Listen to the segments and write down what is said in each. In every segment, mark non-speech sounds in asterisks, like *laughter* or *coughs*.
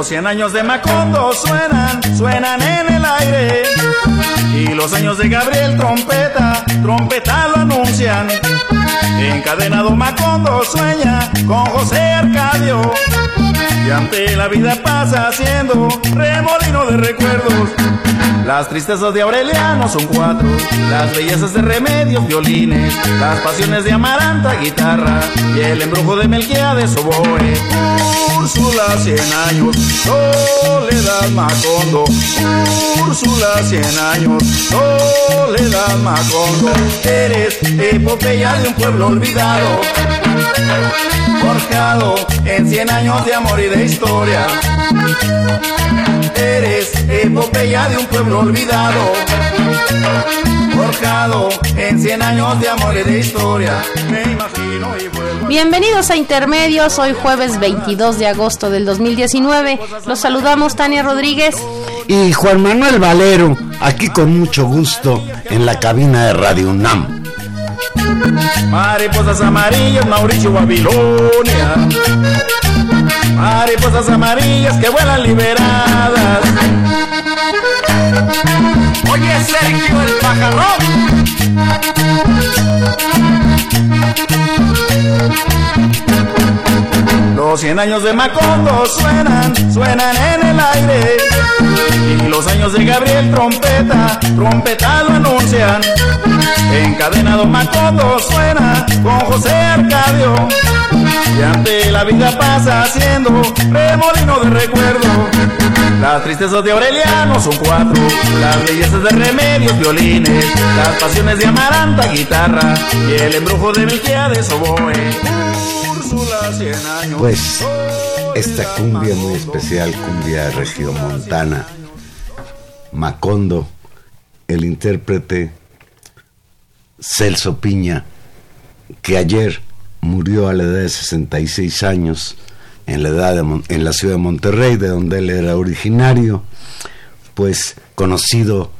Los cien años de Macondo suenan, suenan en el aire. Y los años de Gabriel Trompeta, trompeta lo anuncian. Encadenado Macondo sueña con José Arcadio. Y ante la vida pasa haciendo remolino de recuerdos. Las tristezas de Aureliano son cuatro, las bellezas de Remedios, violines, las pasiones de Amaranta, guitarra, y el embrujo de Melquiades, oboe. Úrsula, cien años, soledad Macondo. Úrsula, cien años, soledad Macondo. Eres epopeya de un pueblo olvidado, forjado en cien años de amor y de historia. Eres epopeya de un pueblo olvidado, forjado en cien años de amor y de historia. Me imagino y vuelvo. Bienvenidos a Intermedios, hoy jueves 22 de agosto del 2019. Los saludamos Tania Rodríguez. Y Juan Manuel Valero, aquí con mucho gusto en la cabina de Radio UNAM. Mariposas amarillas, Mauricio Babilonia. Mariposas amarillas que vuelan liberadas. Oye, Sergio el pajarón. Los cien años de Macondo suenan, suenan en el aire. Y los años de Gabriel Trompeta, trompeta lo anuncian. Encadenado Macondo suena con José Arcadio. Y ante la vida pasa haciendo remolino de recuerdo. Las tristezas de Aureliano son cuatro, las bellezas de Remedios, violines, las pasiones de Amaranta, guitarra, y el embrujo de Melquiades, oboe. Pues esta cumbia muy especial, cumbia regiomontana, Macondo, el intérprete Celso Piña, que ayer murió a la edad de 66 años en la, en la ciudad de Monterrey, de donde él era originario, pues conocido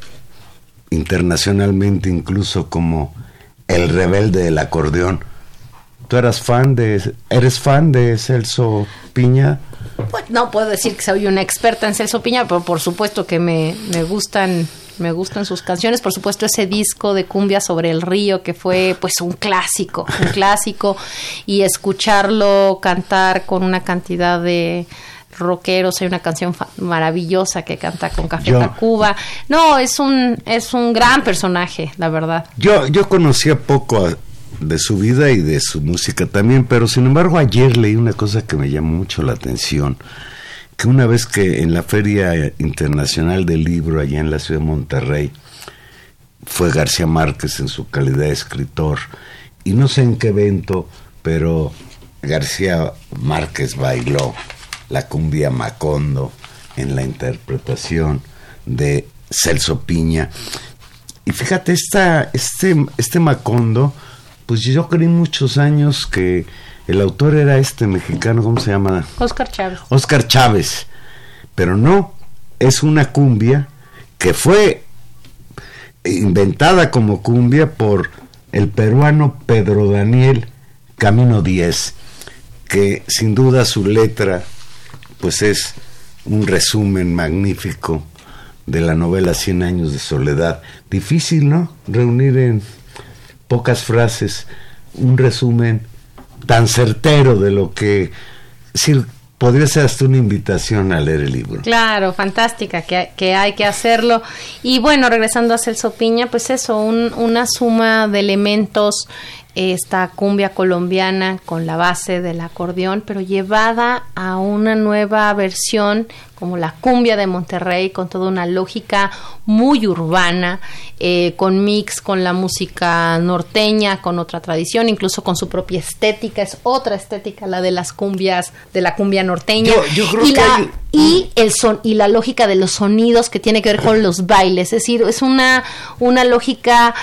internacionalmente incluso como el rebelde del acordeón. ¿Tú eras fan de, eres fan de Celso Piña? Pues no puedo decir que soy una experta en Celso Piña, pero por supuesto que me, me gustan me gustan sus canciones, por supuesto ese disco de cumbia sobre el río que fue pues un clásico, un *laughs* clásico y escucharlo cantar con una cantidad de rockeros, hay una canción maravillosa que canta con Café Tacuba. No, es un es un gran personaje, la verdad. Yo, yo conocía poco a- de su vida y de su música también, pero sin embargo ayer leí una cosa que me llamó mucho la atención, que una vez que en la Feria Internacional del Libro allá en la ciudad de Monterrey, fue García Márquez en su calidad de escritor, y no sé en qué evento, pero García Márquez bailó la cumbia Macondo en la interpretación de Celso Piña. Y fíjate, esta, este, este Macondo, pues yo creí muchos años que el autor era este mexicano, ¿cómo se llama? Oscar Chávez. Oscar Chávez. Pero no, es una cumbia que fue inventada como cumbia por el peruano Pedro Daniel Camino 10, que sin duda su letra pues es un resumen magnífico de la novela Cien años de soledad. Difícil, ¿no? Reunir en pocas frases un resumen tan certero de lo que decir, podría ser hasta una invitación a leer el libro. Claro, fantástica, que, que hay que hacerlo. Y bueno, regresando a Celso Piña, pues eso, un, una suma de elementos esta cumbia colombiana con la base del acordeón, pero llevada a una nueva versión como la cumbia de Monterrey, con toda una lógica muy urbana, eh, con mix con la música norteña, con otra tradición, incluso con su propia estética, es otra estética la de las cumbias, de la cumbia norteña. y, la, y el son y la lógica de los sonidos que tiene que ver con los bailes, es decir, es una, una lógica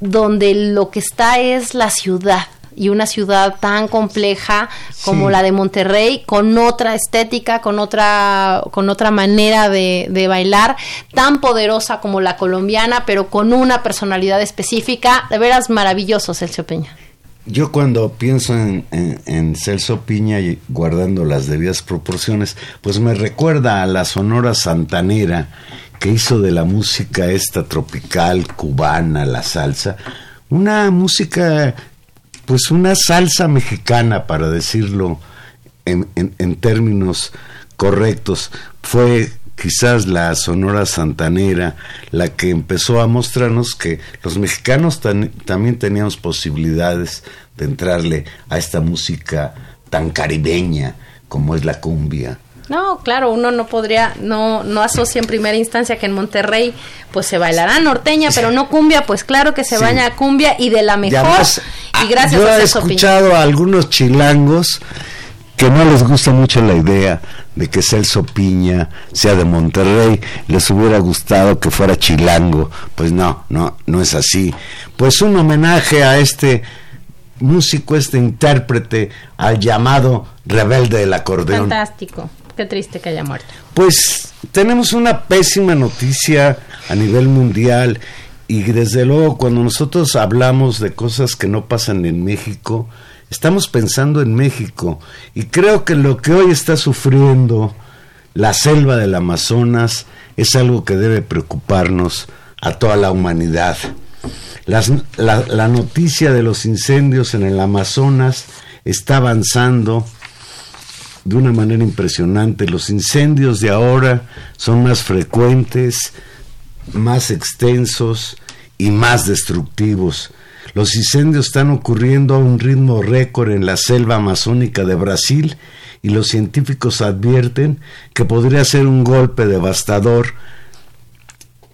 donde lo que está es la ciudad y una ciudad tan compleja como la de Monterrey, con otra estética, con otra, con otra manera de, de, bailar, tan poderosa como la colombiana, pero con una personalidad específica. De veras maravilloso, Celso Peña. Yo cuando pienso en, en, Celso Piña y guardando las debidas proporciones, pues me recuerda a la Sonora Santanera que hizo de la música esta tropical cubana, la salsa, una música, pues una salsa mexicana, para decirlo en, términos correctos. Fue quizás la Sonora Santanera la que empezó a mostrarnos que los mexicanos también teníamos posibilidades de entrarle a esta música tan caribeña como es la cumbia no, claro, uno no podría, no, no asocia en primera instancia que en Monterrey pues se bailará norteña, pero no cumbia, pues claro que se vaya a cumbia y de la mejor. y gracias yo he escuchado a algunos chilangos que no les gusta mucho la idea de que Celso Piña sea de Monterrey, les hubiera gustado que fuera chilango. Pues no, no, no es así. Pues un homenaje a este músico, este intérprete, al llamado rebelde del acordeón. Fantástico. Qué triste que haya muerto. Pues tenemos una pésima noticia a nivel mundial y desde luego cuando nosotros hablamos de cosas que no pasan en México, estamos pensando en México y creo que lo que hoy está sufriendo la selva del Amazonas es algo que debe preocuparnos a toda la humanidad. la, la noticia de los incendios en el Amazonas está avanzando de una manera impresionante. Los incendios de ahora son más frecuentes, más extensos y más destructivos. Los incendios están ocurriendo a un ritmo récord en la selva amazónica de Brasil y los científicos advierten que podría ser un golpe devastador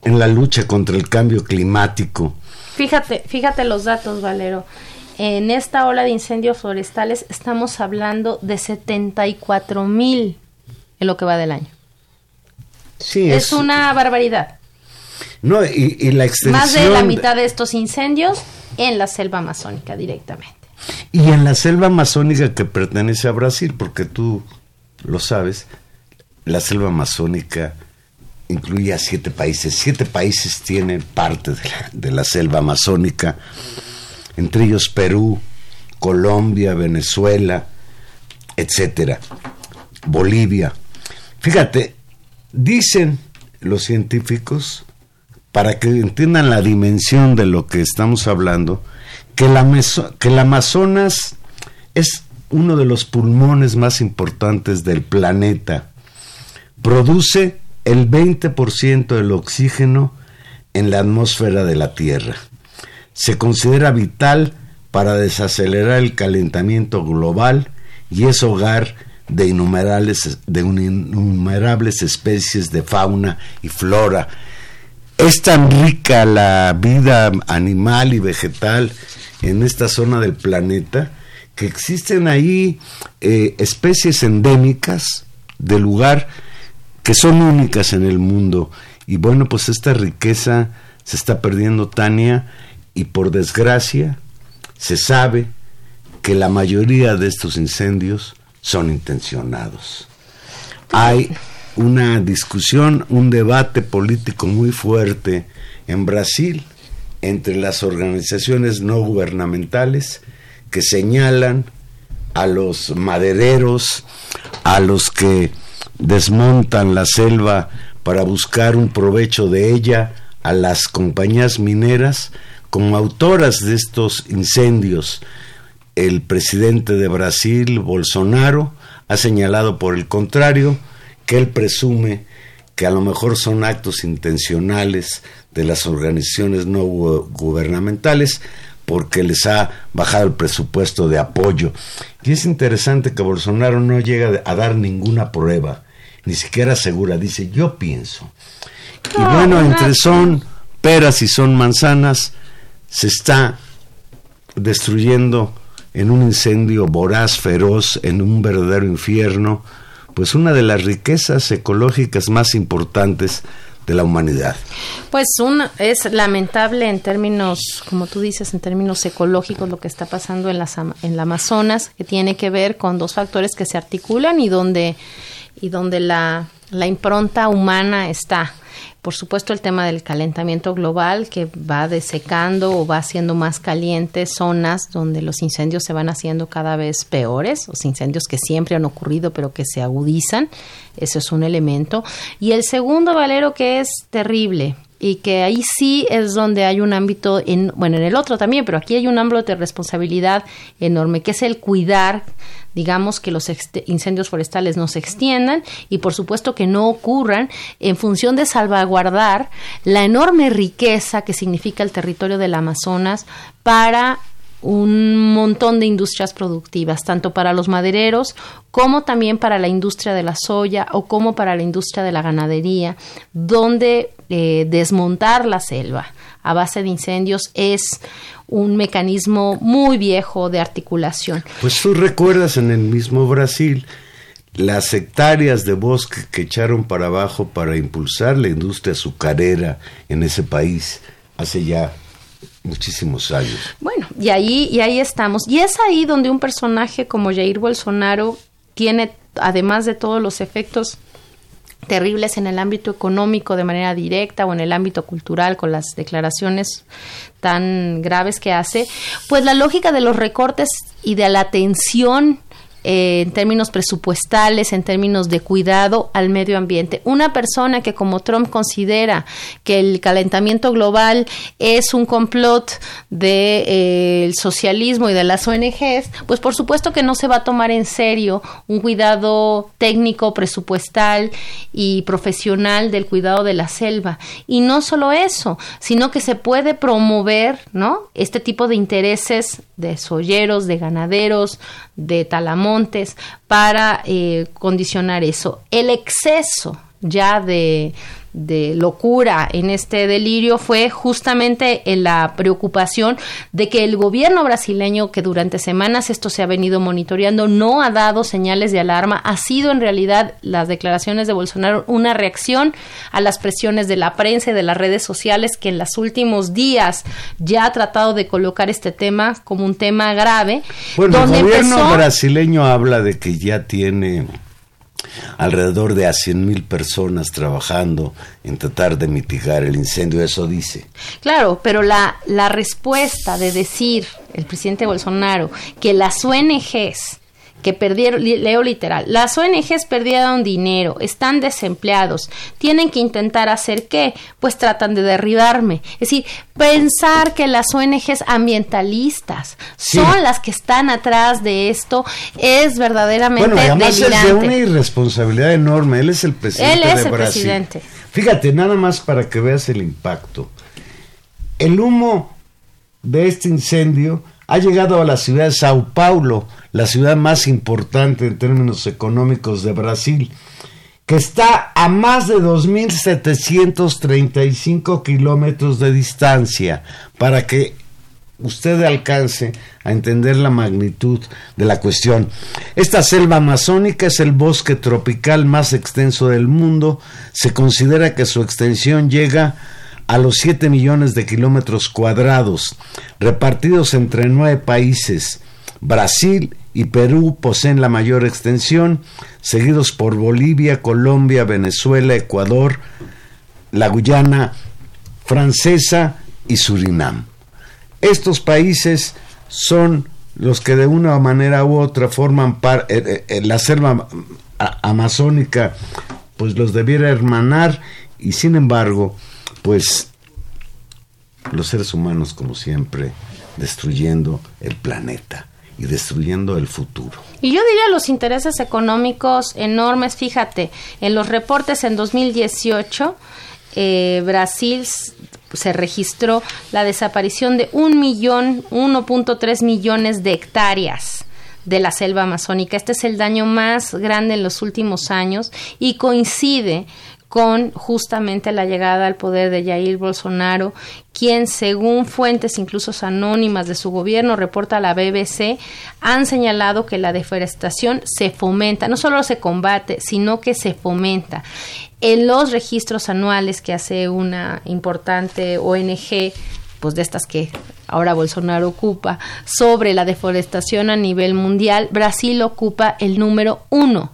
en la lucha contra el cambio climático. Fíjate, fíjate los datos, Valero en esta ola de incendios forestales estamos hablando de 74 mil en lo que va del año. Sí, es, una barbaridad. No, y, la extensión... Más de la mitad de estos incendios en la selva amazónica directamente. Y en la selva amazónica que pertenece a Brasil, porque tú lo sabes, la selva amazónica incluye a siete países. Siete países tienen parte de la, de la selva amazónica entre ellos Perú, Colombia, Venezuela, etcétera, Bolivia. Fíjate, dicen los científicos, para que entiendan la dimensión de lo que estamos hablando, que, la que el Amazonas es uno de los pulmones más importantes del planeta. Produce el 20% del oxígeno en la atmósfera de la Tierra se considera vital para desacelerar el calentamiento global y es hogar de innumerables, de innumerables especies de fauna y flora. Es tan rica la vida animal y vegetal en esta zona del planeta que existen ahí eh, especies endémicas del lugar que son únicas en el mundo. Y bueno, pues esta riqueza se está perdiendo, Tania, y por desgracia se sabe que la mayoría de estos incendios son intencionados. Hay una discusión, un debate político muy fuerte en Brasil entre las organizaciones no gubernamentales que señalan a los madereros, a los que desmontan la selva para buscar un provecho de ella, a las compañías mineras, como autoras de estos incendios el presidente de Brasil, Bolsonaro, ha señalado por el contrario que él presume que a lo mejor son actos intencionales de las organizaciones no gubernamentales porque les ha bajado el presupuesto de apoyo. Y es interesante que Bolsonaro no llega a dar ninguna prueba, ni siquiera asegura, dice, yo pienso. Y bueno, entre son peras y son manzanas, se está destruyendo en un incendio voraz, feroz, en un verdadero infierno, pues una de las riquezas ecológicas más importantes de la humanidad. Pues un, es lamentable en términos, como tú dices, en términos ecológicos lo que está pasando en, las, en la Amazonas, que tiene que ver con dos factores que se articulan y donde, y donde la, la impronta humana está. Por supuesto, el tema del calentamiento global que va desecando o va haciendo más calientes zonas donde los incendios se van haciendo cada vez peores, los incendios que siempre han ocurrido pero que se agudizan, eso es un elemento. Y el segundo, Valero, que es terrible, y que ahí sí es donde hay un ámbito, en, bueno, en el otro también, pero aquí hay un ámbito de responsabilidad enorme, que es el cuidar, digamos, que los incendios forestales no se extiendan y por supuesto que no ocurran en función de salvaguardar la enorme riqueza que significa el territorio del Amazonas para un montón de industrias productivas, tanto para los madereros como también para la industria de la soya o como para la industria de la ganadería, donde eh, desmontar la selva a base de incendios es un mecanismo muy viejo de articulación. Pues tú recuerdas en el mismo Brasil las hectáreas de bosque que echaron para abajo para impulsar la industria azucarera en ese país hace ya muchísimos años. Bueno, y ahí, y ahí estamos. Y es ahí donde un personaje como Jair Bolsonaro tiene, además de todos los efectos terribles en el ámbito económico de manera directa o en el ámbito cultural con las declaraciones tan graves que hace, pues la lógica de los recortes y de la en términos presupuestales, en términos de cuidado al medio ambiente. Una persona que como Trump considera que el calentamiento global es un complot del de, eh, socialismo y de las ONGs, pues por supuesto que no se va a tomar en serio un cuidado técnico, presupuestal y profesional del cuidado de la selva. Y no solo eso, sino que se puede promover, ¿no? Este tipo de intereses de solleros, de ganaderos, de talamontes, para eh, condicionar eso. El exceso ya de, de locura en este delirio fue justamente en la preocupación de que el gobierno brasileño, que durante semanas esto se ha venido monitoreando, no ha dado señales de alarma, ha sido en realidad las declaraciones de Bolsonaro una reacción a las presiones de la prensa y de las redes sociales que en los últimos días ya ha tratado de colocar este tema como un tema grave. Bueno, el gobierno brasileño habla de que ya tiene alrededor de a 100 mil personas trabajando en tratar de mitigar el incendio, eso dice. Claro, pero la, la respuesta de decir el presidente Bolsonaro que las ONGs que perdieron, leo literal, las ONGs perdieron dinero, están desempleados, tienen que intentar hacer qué, pues tratan de derribarme. Es decir, pensar que las ONGs ambientalistas son las que están atrás de esto es verdaderamente bueno, además es de una irresponsabilidad enorme. Él es el presidente Él es el presidente. Fíjate, nada más para que veas el impacto. El humo de este incendio ha llegado a la ciudad de Sao Paulo, la ciudad más importante en términos económicos de Brasil, que está a más de 2.735 kilómetros de distancia, para que usted alcance a entender la magnitud de la cuestión. Esta selva amazónica es el bosque tropical más extenso del mundo. Se considera que su extensión llega a los 7 millones de kilómetros cuadrados, repartidos entre nueve países. Brasil y Perú poseen la mayor extensión, seguidos por Bolivia, Colombia, Venezuela, Ecuador, la Guyana francesa y Surinam. Estos países son los que de una manera u otra forman parte, eh, eh, la selva amazónica, pues los debiera hermanar y sin embargo, pues los seres humanos como siempre destruyendo el planeta y destruyendo el futuro. Y yo diría los intereses económicos enormes, fíjate, en los reportes en 2018, eh, Brasil se registró la desaparición de un millón, 1.3 millones de hectáreas de la selva amazónica. Este es el daño más grande en los últimos años y coincide con justamente la llegada al poder de Jair Bolsonaro, quien, según fuentes incluso anónimas de su gobierno, reporta a la BBC, han señalado que la deforestación se fomenta, no solo se combate, sino que se fomenta. En los registros anuales que hace una importante ONG pues de estas que ahora Bolsonaro ocupa, sobre la deforestación a nivel mundial, Brasil ocupa el número uno.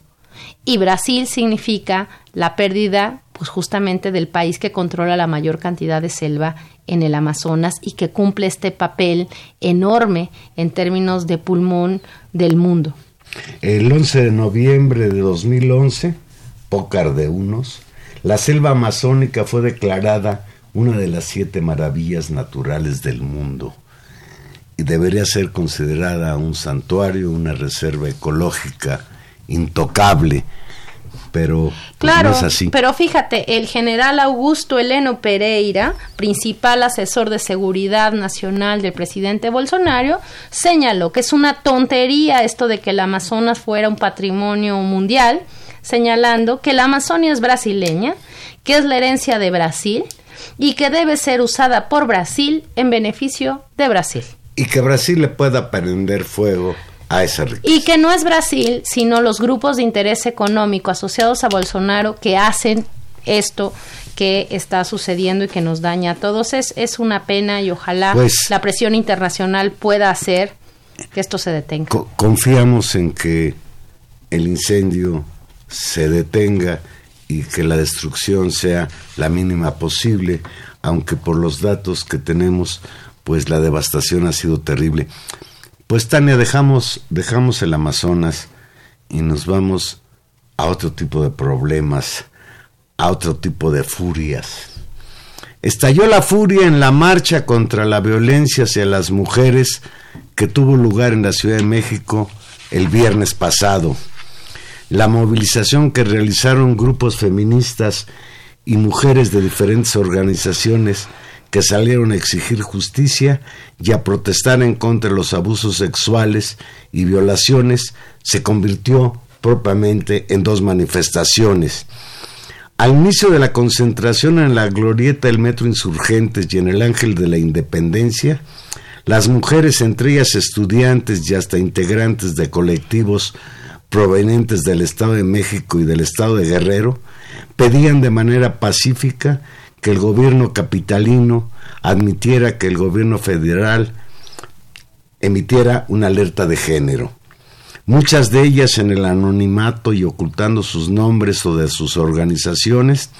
Y Brasil significa la pérdida, pues justamente del país que controla la mayor cantidad de selva en el Amazonas y que cumple este papel enorme en términos de pulmón del mundo. El 11 de noviembre de 2011, Pócar de Unos, la selva amazónica fue declarada una de las siete maravillas naturales del mundo y debería ser considerada un santuario, una reserva ecológica intocable. Pero pues, claro, es así. pero fíjate, el general Augusto Heleno Pereira, principal asesor de seguridad nacional del presidente Bolsonaro, señaló que es una tontería esto de que el Amazonas fuera un patrimonio mundial, señalando que la Amazonia es brasileña, que es la herencia de Brasil y que debe ser usada por Brasil en beneficio de Brasil. Y que Brasil le pueda prender fuego a esa riqueza. Y que no es Brasil, sino los grupos de interés económico asociados a Bolsonaro que hacen esto que está sucediendo y que nos daña a todos. Es, es una pena y ojalá pues la presión internacional pueda hacer que esto se detenga. confiamos en que el incendio se detenga y que la destrucción sea la mínima posible, aunque por los datos que tenemos, pues la devastación ha sido terrible. Pues Tania, dejamos, dejamos el Amazonas y nos vamos a otro tipo de problemas, a otro tipo de furias. Estalló la furia en la marcha contra la violencia hacia las mujeres que tuvo lugar en la Ciudad de México el viernes pasado la movilización que realizaron grupos feministas y mujeres de diferentes organizaciones que salieron a exigir justicia y a protestar en contra de los abusos sexuales y violaciones se convirtió propiamente en dos manifestaciones. Al inicio de la concentración en la glorieta del Metro Insurgentes y en el Ángel de la Independencia, las mujeres, entre ellas estudiantes y hasta integrantes de colectivos provenientes del Estado de México y del Estado de Guerrero pedían de manera pacífica que el gobierno capitalino admitiera que el gobierno federal emitiera una alerta de género. Muchas de ellas en el anonimato y ocultando sus nombres o de sus organizaciones,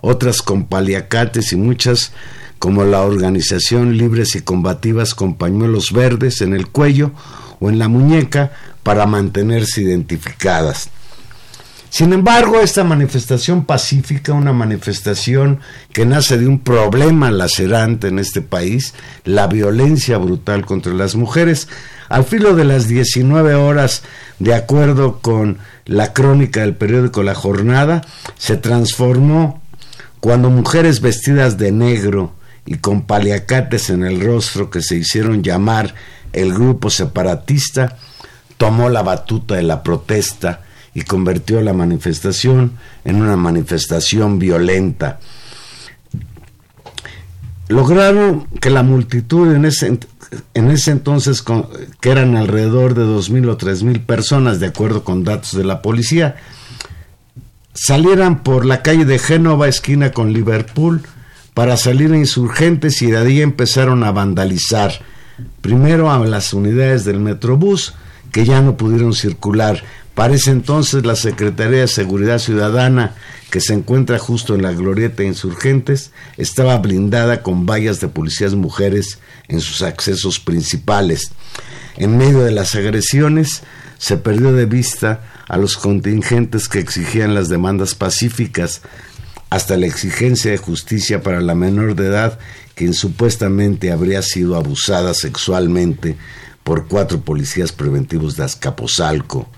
otras con paliacates y muchas como la organización Libres y Combativas con pañuelos verdes en el cuello o en la muñeca para mantenerse identificadas. Sin embargo, esta manifestación pacífica, una manifestación que nace de un problema lacerante en este país, la violencia brutal contra las mujeres, al filo de las 19 horas, de acuerdo con la crónica del periódico La Jornada, se transformó cuando mujeres vestidas de negro y con paliacates en el rostro que se hicieron llamar el grupo separatista, tomó la batuta de la protesta y convirtió la manifestación en una manifestación violenta. Lograron que la multitud en ese, en ese entonces, que eran alrededor de 2.000 o 3.000 personas, de acuerdo con datos de la policía, salieran por la calle de Génova, esquina con Liverpool, para salir a insurgentes y de ahí empezaron a vandalizar primero a las unidades del Metrobús, que ya no pudieron circular. Para ese entonces la Secretaría de Seguridad Ciudadana, que se encuentra justo en la glorieta de insurgentes, estaba blindada con vallas de policías mujeres en sus accesos principales. En medio de las agresiones se perdió de vista a los contingentes que exigían las demandas pacíficas, hasta la exigencia de justicia para la menor de edad quien supuestamente habría sido abusada sexualmente por cuatro policías preventivos de Azcapotzalco,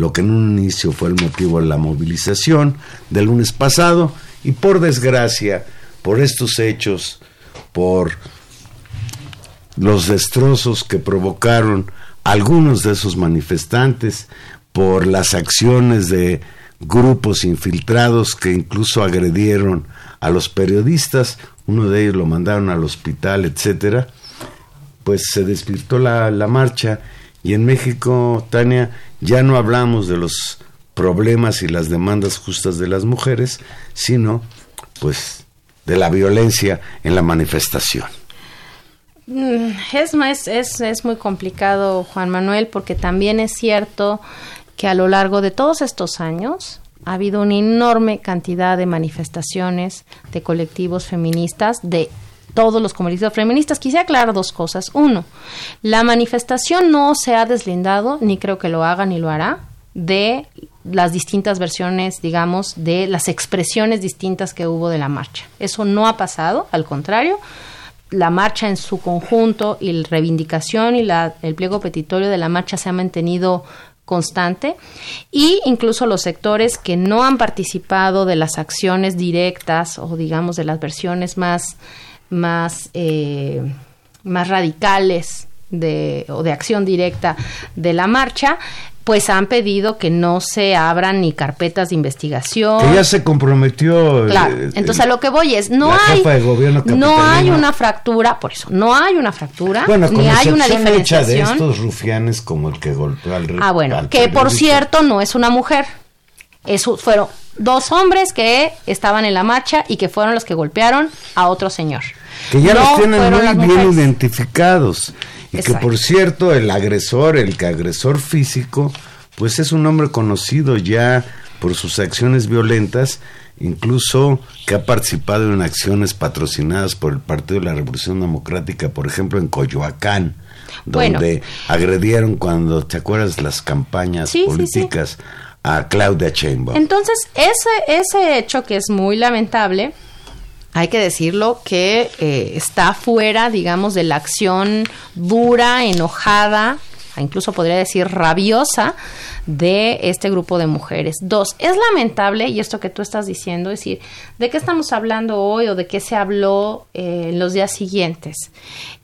lo que en un inicio fue el motivo de la movilización del lunes pasado y por desgracia, por estos hechos, por los destrozos que provocaron algunos de esos manifestantes, por las acciones de grupos infiltrados que incluso agredieron a los periodistas, uno de ellos lo mandaron al hospital, etcétera, pues se desvirtó la, la marcha y en México, Tania, ya no hablamos de los problemas y las demandas justas de las mujeres, sino pues de la violencia en la manifestación. Mm, es, es, es, muy complicado, Juan Manuel, porque también es cierto que a lo largo de todos estos años ha habido una enorme cantidad de manifestaciones de colectivos feministas, de todos los comunistas feministas. Quisiera aclarar dos cosas. Uno, la manifestación no se ha deslindado, ni creo que lo haga ni lo hará, de las distintas versiones, digamos, de las expresiones distintas que hubo de la marcha. Eso no ha pasado, al contrario, la marcha en su conjunto y la reivindicación y la, el pliego petitorio de la marcha se ha mantenido constante y incluso los sectores que no han participado de las acciones directas o digamos de las versiones más más, eh, más radicales de, o de acción directa de la marcha, pues han pedido que no se abran ni carpetas de investigación. Que ya se comprometió. Claro. Entonces a lo que voy es no hay no hay una fractura, por eso no hay una fractura ni hay una diferenciación de estos rufianes como el que golpeó al Ah, bueno, que por cierto no es una mujer. Eso fueron dos hombres que estaban en la marcha y que fueron los que golpearon a otro señor. Que ya los tienen muy bien identificados. Y que por cierto, el agresor, el que agresor físico, pues es un hombre conocido ya por sus acciones violentas, incluso que ha participado en acciones patrocinadas por el Partido de la Revolución Democrática, por ejemplo en Coyoacán, donde agredieron cuando, ¿te acuerdas? Las campañas políticas a Claudia Sheinbaum. Entonces, ese, ese hecho que es muy lamentable, hay que decirlo que eh, está fuera, digamos, de la acción dura, enojada, incluso podría decir rabiosa de este grupo de mujeres. Dos, es lamentable, y esto que tú estás diciendo, es decir, ¿de qué estamos hablando hoy o de qué se habló eh, en los días siguientes?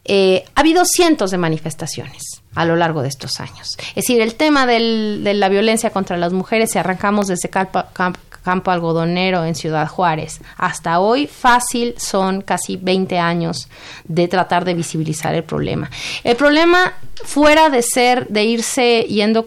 Eh, ha habido cientos de manifestaciones a lo largo de estos años. Es decir, el tema de la violencia contra las mujeres, si arrancamos desde Campo Algodonero en Ciudad Juárez hasta hoy, fácil son casi 20 años de tratar de visibilizar el problema. El problema, fuera de ser, de irse yendo,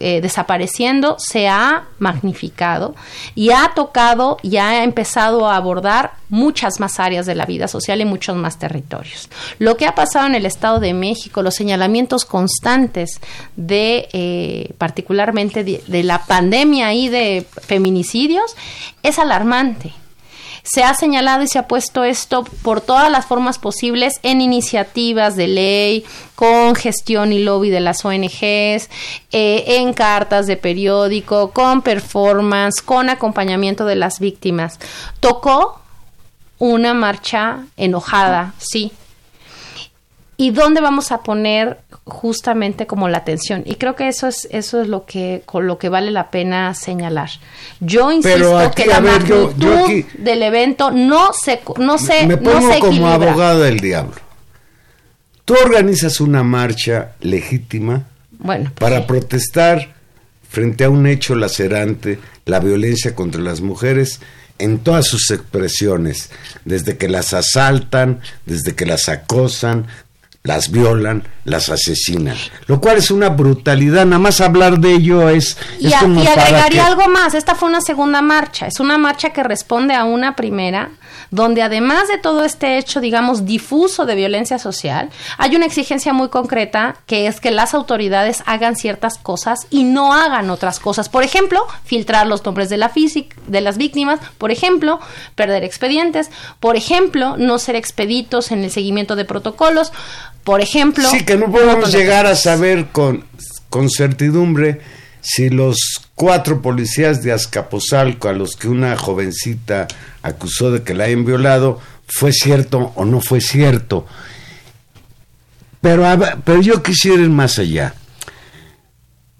eh, desapareciendo, se ha magnificado y ha tocado y ha empezado a abordar muchas más áreas de la vida social y muchos más territorios. Lo que ha pasado en el Estado de México, los señalamientos constantes de, eh, particularmente de, la pandemia y de es alarmante se ha señalado y se ha puesto esto por todas las formas posibles en iniciativas de ley, con gestión y lobby de las ONGs, eh, en cartas de periódico, con performance, con acompañamiento de las víctimas. Tocó una marcha enojada, sí. ¿Y dónde vamos a poner justamente como la atención? Y creo que eso es eso es lo que con lo que vale la pena señalar. Yo insisto que la magnitud del evento no se no se me pongo como abogado del diablo. Tú organizas una marcha legítima bueno, para protestar frente a un hecho lacerante, la violencia contra las mujeres en todas sus expresiones, desde que las asaltan, desde que las acosan, las violan, las asesinan, lo cual es una brutalidad, nada más hablar de ello es... Y, agregaría algo más, esta fue una segunda marcha, es una marcha que responde a una primera donde además de todo este hecho, digamos, difuso de violencia social, hay una exigencia muy concreta que es que las autoridades hagan ciertas cosas y no hagan otras cosas. Por ejemplo, filtrar los nombres de, la de las víctimas, por ejemplo, perder expedientes, por ejemplo, no ser expeditos en el seguimiento de protocolos, por ejemplo... Sí, que no podemos llegar a saber con, con certidumbre si los cuatro policías de Azcapotzalco a los que una jovencita acusó de que la hayan violado, fue cierto o no fue cierto. Pero, pero yo quisiera ir más allá.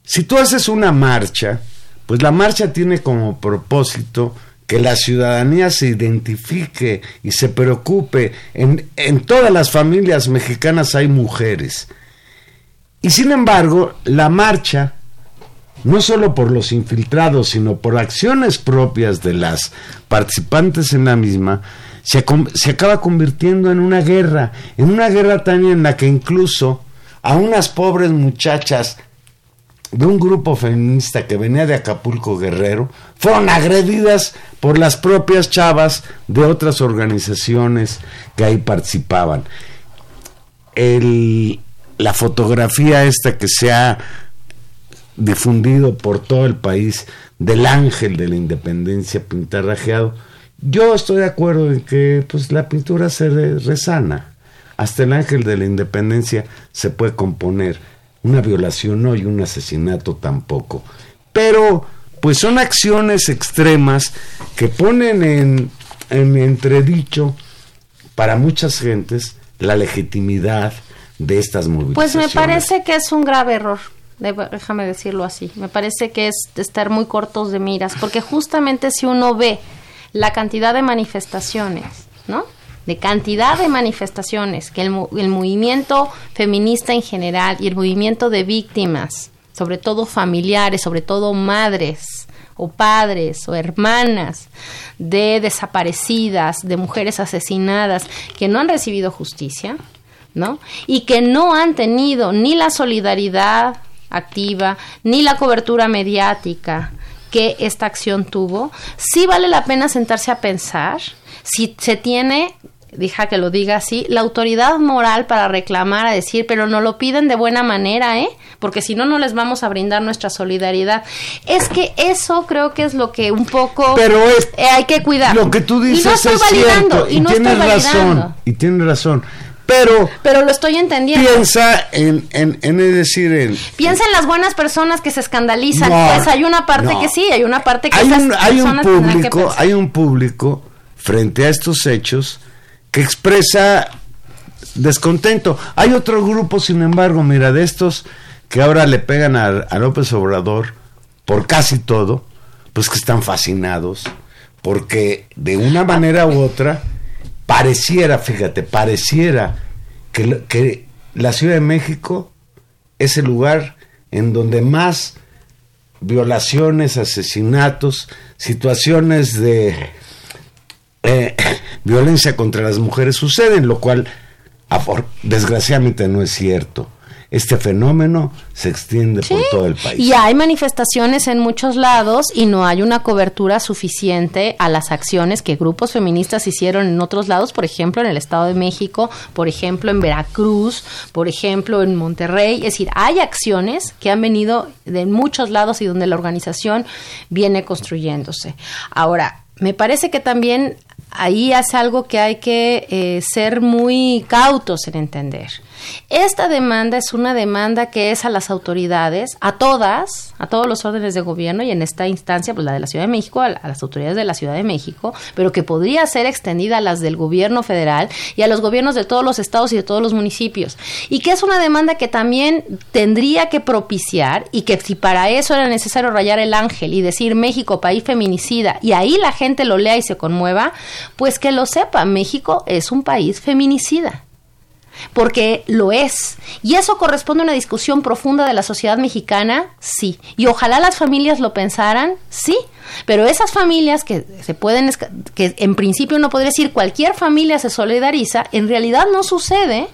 Si tú haces una marcha, pues la marcha tiene como propósito que la ciudadanía se identifique y se preocupe. En, en todas las familias mexicanas hay mujeres. Y sin embargo, la marcha, no solo por los infiltrados, sino por acciones propias de las participantes en la misma, se, acaba convirtiendo en una guerra, en una guerra tan en la que incluso a unas pobres muchachas de un grupo feminista que venía de Acapulco Guerrero fueron agredidas por las propias chavas de otras organizaciones que ahí participaban. la fotografía esta que se ha difundido por todo el país del ángel de la independencia pintarrajeado, yo estoy de acuerdo en que pues la pintura se resana. Hasta el ángel de la independencia se puede componer una violación no y un asesinato tampoco. Pero pues son acciones extremas que ponen en, en entredicho para muchas gentes la legitimidad de estas movilizaciones. Pues me parece que es un grave error, déjame decirlo así. Me parece que es estar muy cortos de miras, porque justamente si uno ve la cantidad de manifestaciones, ¿no? de cantidad de manifestaciones que el, el, movimiento feminista en general y el movimiento de víctimas, sobre todo familiares, sobre todo madres o padres o hermanas de desaparecidas, de mujeres asesinadas que no han recibido justicia, ¿no? Y que no han tenido ni la solidaridad activa, ni la cobertura mediática que esta acción tuvo, sí vale la pena sentarse a pensar si se tiene deja que lo diga así, la autoridad moral para reclamar, a decir, pero no lo piden de buena manera, ¿eh? Porque si no, no les vamos a brindar nuestra solidaridad. Es que eso creo que es lo que un poco pero es, eh, hay que cuidar. Lo que tú dices y no estoy es validando, y, tienes razón, y tienes razón. Pero, pero lo estoy entendiendo. Piensa en, en, en decir en, piensa en las buenas personas que se escandalizan. pues hay una parte que sí, hay una parte que hay un, hay un público, hay un público frente a estos hechos que expresa descontento. Hay otro grupo, sin embargo, mira, de estos que ahora le pegan a, López Obrador por casi todo, pues que están fascinados, porque de una manera u otra pareciera, fíjate, pareciera que, la Ciudad de México es el lugar en donde más violaciones, asesinatos, situaciones de eh, *coughs* violencia contra las mujeres suceden, lo cual desgraciadamente no es cierto. Este fenómeno se extiende por todo el país. Y hay manifestaciones en muchos lados y no hay una cobertura suficiente a las acciones que grupos feministas hicieron en otros lados, por ejemplo en el Estado de México, por ejemplo en Veracruz, por ejemplo en Monterrey. Es decir, hay acciones que han venido de muchos lados y donde la organización viene construyéndose. Ahora, me parece que también ahí es algo que hay que eh, ser muy cautos en entender. Esta demanda es una demanda que es a las autoridades, a todas, a todos los órdenes de gobierno y en esta instancia, pues la de la Ciudad de México, a, las autoridades de la Ciudad de México, pero que podría ser extendida a las del gobierno federal y a los gobiernos de todos los estados y de todos los municipios. Y que es una demanda que también tendría que propiciar y que si para eso era necesario rayar el ángel y decir México, país feminicida, y ahí la gente lo lea y se conmueva, pues que lo sepa, México es un país feminicida porque lo es. Y eso corresponde a una discusión profunda de la sociedad mexicana, sí. Y ojalá las familias lo pensaran, sí. Pero esas familias que se pueden, que en principio uno podría decir cualquier familia se solidariza, en realidad no sucede.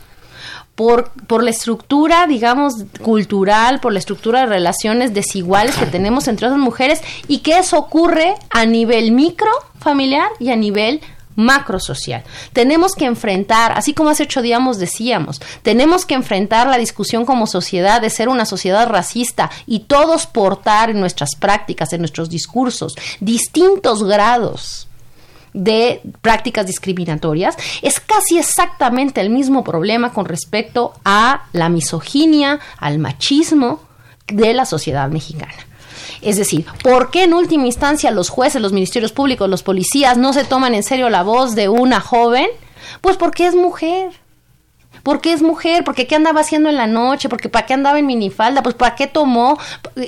Por, por, la estructura, digamos, cultural, por la estructura de relaciones desiguales que tenemos entre las mujeres y que eso ocurre a nivel micro familiar y a nivel macro social. Tenemos que enfrentar, así como hace ocho días decíamos, tenemos que enfrentar la discusión como sociedad de ser una sociedad racista y todos portar en nuestras prácticas, en nuestros discursos, distintos grados de prácticas discriminatorias, es casi exactamente el mismo problema con respecto a la misoginia, al machismo de la sociedad mexicana. Es decir, ¿por qué en última instancia los jueces, los ministerios públicos, los policías no se toman en serio la voz de una joven? Pues porque es mujer. porque es mujer, porque qué andaba haciendo en la noche, porque para qué andaba en minifalda, pues para qué tomó,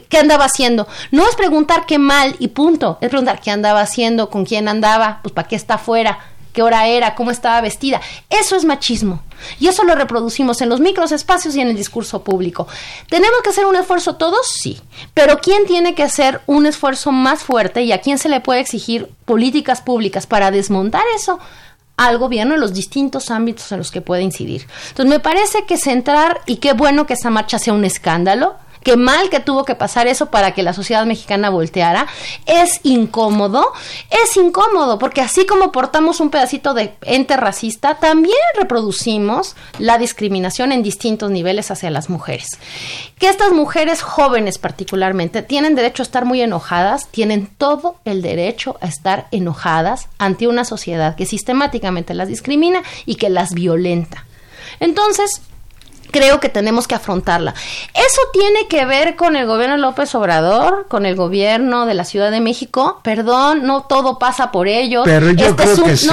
qué andaba haciendo. No es preguntar qué mal y punto, es preguntar qué andaba haciendo, con quién andaba, pues para qué está afuera qué hora era, cómo estaba vestida. Eso es machismo. Y eso lo reproducimos en los microespacios y en el discurso público. ¿Tenemos que hacer un esfuerzo todos? Sí. Pero ¿quién tiene que hacer un esfuerzo más fuerte y a quién se le puede exigir políticas públicas para desmontar eso? al gobierno en los distintos ámbitos en los que puede incidir. Entonces, me parece que centrar, y qué bueno que esa marcha sea un escándalo, Qué mal que tuvo que pasar eso para que la sociedad mexicana volteara. Es incómodo, es incómodo, porque así como portamos un pedacito de ente racista, también reproducimos la discriminación en distintos niveles hacia las mujeres. Que estas mujeres jóvenes particularmente tienen derecho a estar muy enojadas, tienen todo el derecho a estar enojadas ante una sociedad que sistemáticamente las discrimina y que las violenta. Entonces, creo que tenemos que afrontarla. Eso tiene que ver con el gobierno de López Obrador, con el gobierno de la Ciudad de México. Perdón, no todo pasa por ellos. Pero yo este creo que sí.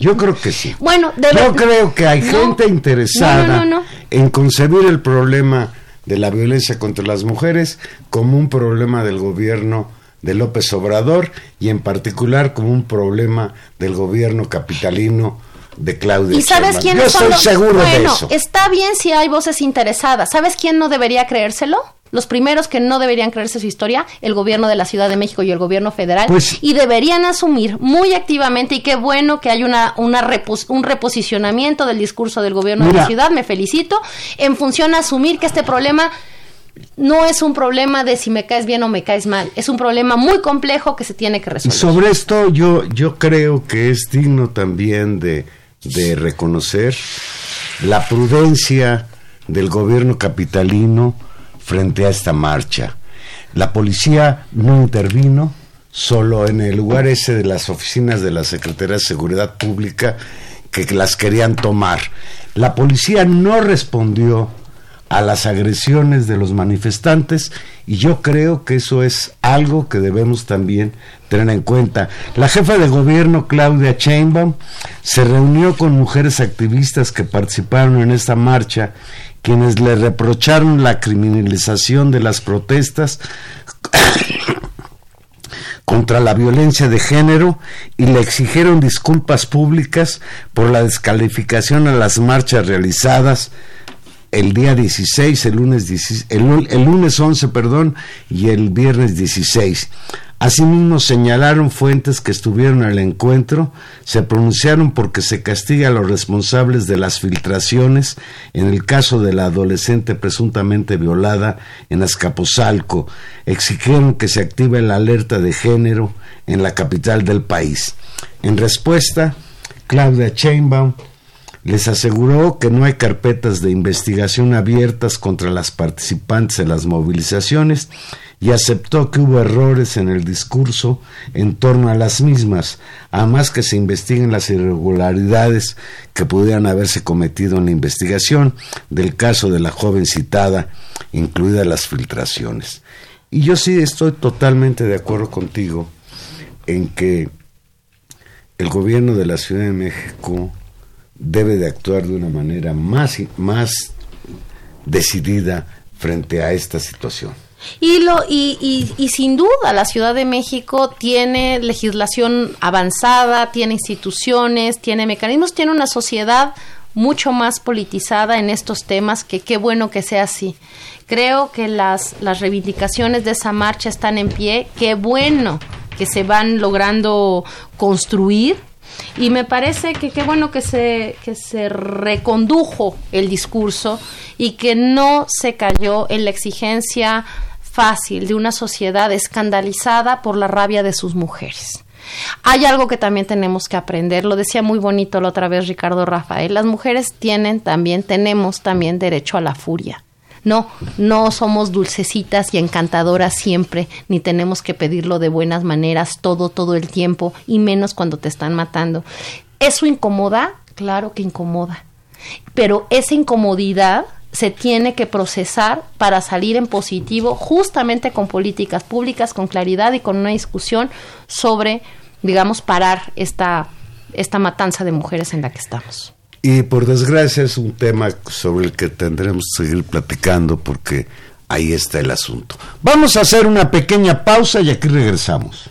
Yo creo que sí. Bueno, yo creo que hay gente interesada en concebir el problema de la violencia contra las mujeres como un problema del gobierno de López Obrador y en particular como un problema del gobierno capitalino de Claudia. ¿Y sabes quién Yo estoy seguro de eso. Está bien si hay voces interesadas. ¿Sabes quién no debería creérselo? Los primeros que no deberían creerse su historia, el gobierno de la Ciudad de México y el gobierno federal, pues y deberían asumir muy activamente, y qué bueno que hay una, una un reposicionamiento del discurso del gobierno de la ciudad, me felicito, en función a asumir que este problema no es un problema de si me caes bien o me caes mal, es un problema muy complejo que se tiene que resolver. Sobre esto yo, yo creo que es digno también de de reconocer la prudencia del gobierno capitalino frente a esta marcha. La policía no intervino, solo en el lugar ese de las oficinas de la Secretaría de Seguridad Pública que las querían tomar. La policía no respondió a las agresiones de los manifestantes y yo creo que eso es algo que debemos también tener en cuenta. La jefa de gobierno Claudia Sheinbaum se reunió con mujeres activistas que participaron en esta marcha, quienes le reprocharon la criminalización de las protestas *coughs* contra la violencia de género y le exigieron disculpas públicas por la descalificación a las marchas realizadas el día 16, el lunes, el, el lunes 11, perdón, y el viernes 16. Asimismo, señalaron fuentes que estuvieron al encuentro, se pronunciaron porque se castiga a los responsables de las filtraciones en el caso de la adolescente presuntamente violada en Azcapotzalco, exigieron que se active la alerta de género en la capital del país. En respuesta, Claudia Sheinbaum les aseguró que no hay carpetas de investigación abiertas contra las participantes en las movilizaciones y aceptó que hubo errores en el discurso en torno a las mismas, además que se investiguen las irregularidades que pudieran haberse cometido en la investigación del caso de la joven citada, incluidas las filtraciones. Y yo sí estoy totalmente de acuerdo contigo en que el gobierno de la Ciudad de México debe de actuar de una manera más, más decidida frente a esta situación. Y, lo, y, y, sin duda la Ciudad de México tiene legislación avanzada, tiene instituciones, tiene mecanismos, tiene una sociedad mucho más politizada en estos temas, que qué bueno que sea así. Creo que las, las reivindicaciones de esa marcha están en pie, qué bueno que se van logrando construir y me parece que qué bueno que se, que se recondujo el discurso y que no se cayó en la exigencia fácil de una sociedad escandalizada por la rabia de sus mujeres. Hay algo que también tenemos que aprender, lo decía muy bonito la otra vez Ricardo Rafael, las mujeres tienen también, tenemos también derecho a la furia. No, no somos dulcecitas y encantadoras siempre, ni tenemos que pedirlo de buenas maneras todo, todo el tiempo, y menos cuando te están matando. ¿Eso incomoda? Claro que incomoda. Pero esa incomodidad se tiene que procesar para salir en positivo, justamente con políticas públicas, con claridad y con una discusión sobre, digamos, parar esta, esta matanza de mujeres en la que estamos. Y por desgracia es un tema sobre el que tendremos que seguir platicando porque ahí está el asunto. Vamos a hacer una pequeña pausa y aquí regresamos.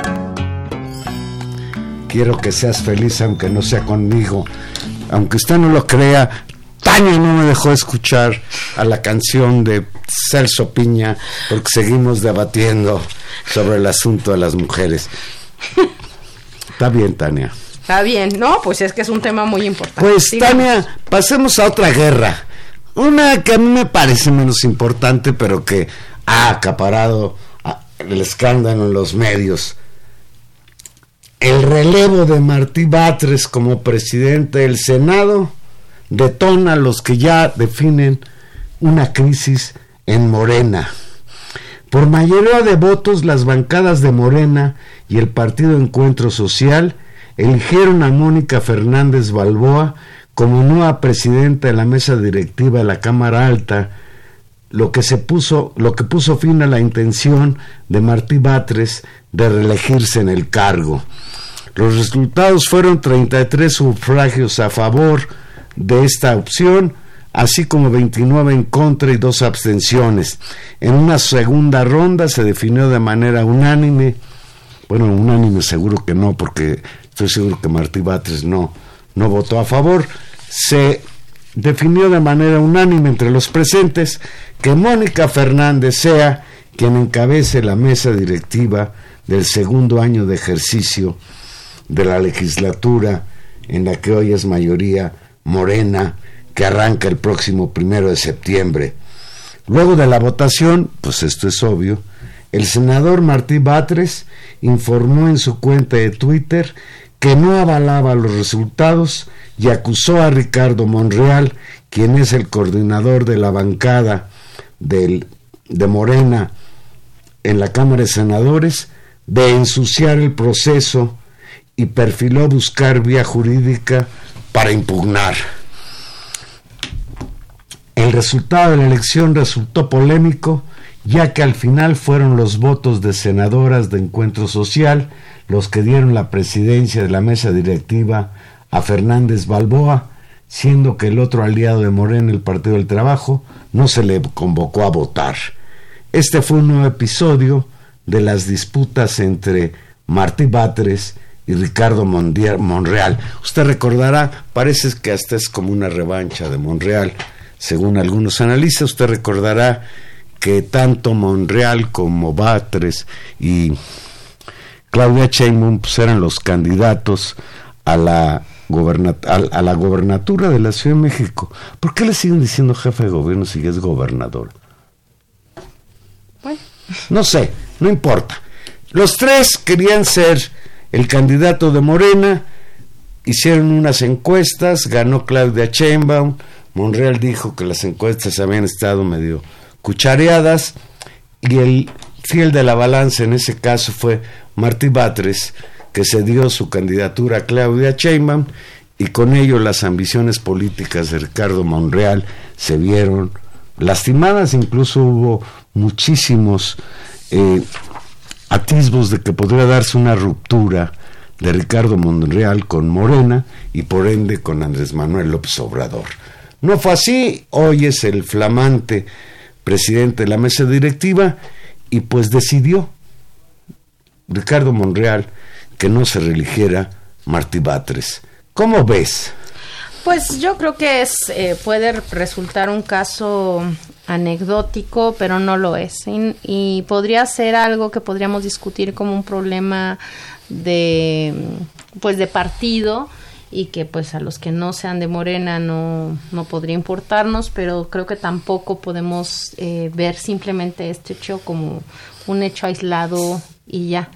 Quiero que seas feliz aunque no sea conmigo. Aunque usted no lo crea, Tania no me dejó escuchar a la canción de Celso Piña porque seguimos debatiendo sobre el asunto de las mujeres. Está bien, Tania. Está bien, no, pues es que es un tema muy importante. Pues, Tania, pasemos a otra guerra. Una que a mí me parece menos importante, pero que ha acaparado el escándalo en los medios el relevo de Martí Batres como presidente del Senado detona los que ya definen una crisis en Morena. Por mayoría de votos, las bancadas de Morena y el Partido Encuentro Social eligieron a Mónica Fernández Balboa como nueva presidenta de la mesa directiva de la Cámara Alta, lo que se puso, lo que puso fin a la intención de Martí Batres de reelegirse en el cargo. Los resultados fueron 33 sufragios a favor de esta opción, así como 29 en contra y dos abstenciones. En una segunda ronda se definió de manera unánime, bueno, unánime seguro que no, porque estoy seguro que Martí Batres no, no votó a favor, se definió de manera unánime entre los presentes que Mónica Fernández sea quien encabece la mesa directiva del segundo año de ejercicio de la legislatura en la que hoy es mayoría morena, que arranca el próximo primero de septiembre. Luego de la votación, pues esto es obvio, el senador Martí Batres informó en su cuenta de Twitter que no avalaba los resultados y acusó a Ricardo Monreal, quien es el coordinador de la bancada de Morena en la Cámara de Senadores, de ensuciar el proceso y perfiló buscar vía jurídica para impugnar. El resultado de la elección resultó polémico, ya que al final fueron los votos de senadoras de Encuentro Social los que dieron la presidencia de la mesa directiva a Fernández Balboa, siendo que el otro aliado de Morena, el Partido del Trabajo, no se le convocó a votar. Este fue un nuevo episodio de las disputas entre Martí Batres y Ricardo Monreal. Usted recordará, parece que hasta es como una revancha de Monreal, según algunos analistas, usted recordará que tanto Monreal como Batres y Claudia Sheinbaum pues, eran los candidatos a la, a, la gobernatura de la Ciudad de México. ¿Por qué le siguen diciendo jefe de gobierno si es gobernador? No sé, no importa. Los tres querían ser el candidato de Morena, hicieron unas encuestas, ganó Claudia Sheinbaum, Monreal dijo que las encuestas habían estado medio cuchareadas y el fiel de la balanza en ese caso fue Martí Batres, que cedió su candidatura a Claudia Sheinbaum y con ello las ambiciones políticas de Ricardo Monreal se vieron lastimadas, incluso hubo muchísimos eh, atisbos de que podría darse una ruptura de Ricardo Monreal con Morena y por ende con Andrés Manuel López Obrador. No fue así, hoy es el flamante presidente de la mesa directiva y pues decidió Ricardo Monreal que no se religiera Martí Batres. ¿Cómo ves? Pues yo creo que es eh, puede resultar un caso anecdótico, pero no lo es. Y, podría ser algo que podríamos discutir como un problema de pues de partido y que pues a los que no sean de Morena no, no podría importarnos, pero creo que tampoco podemos eh, ver simplemente este hecho como un hecho aislado y ya.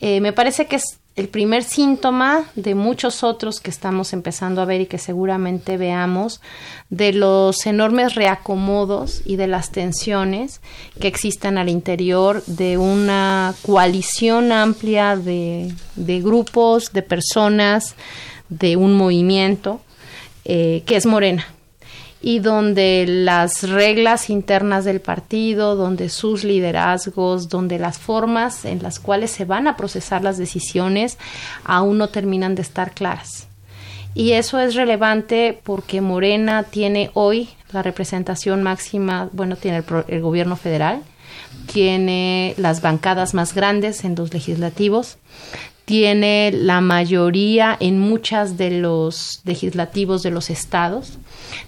Eh, me parece que es el primer síntoma de muchos otros que estamos empezando a ver y que seguramente veamos de los enormes reacomodos y de las tensiones que existen al interior de una coalición amplia de, de grupos, de personas, de un movimiento eh, que es Morena y donde las reglas internas del partido, donde sus liderazgos, donde las formas en las cuales se van a procesar las decisiones aún no terminan de estar claras. Y eso es relevante porque Morena tiene hoy la representación máxima, bueno, tiene el, el gobierno federal, tiene las bancadas más grandes en los legislativos, tiene la mayoría en muchas de los legislativos de los estados,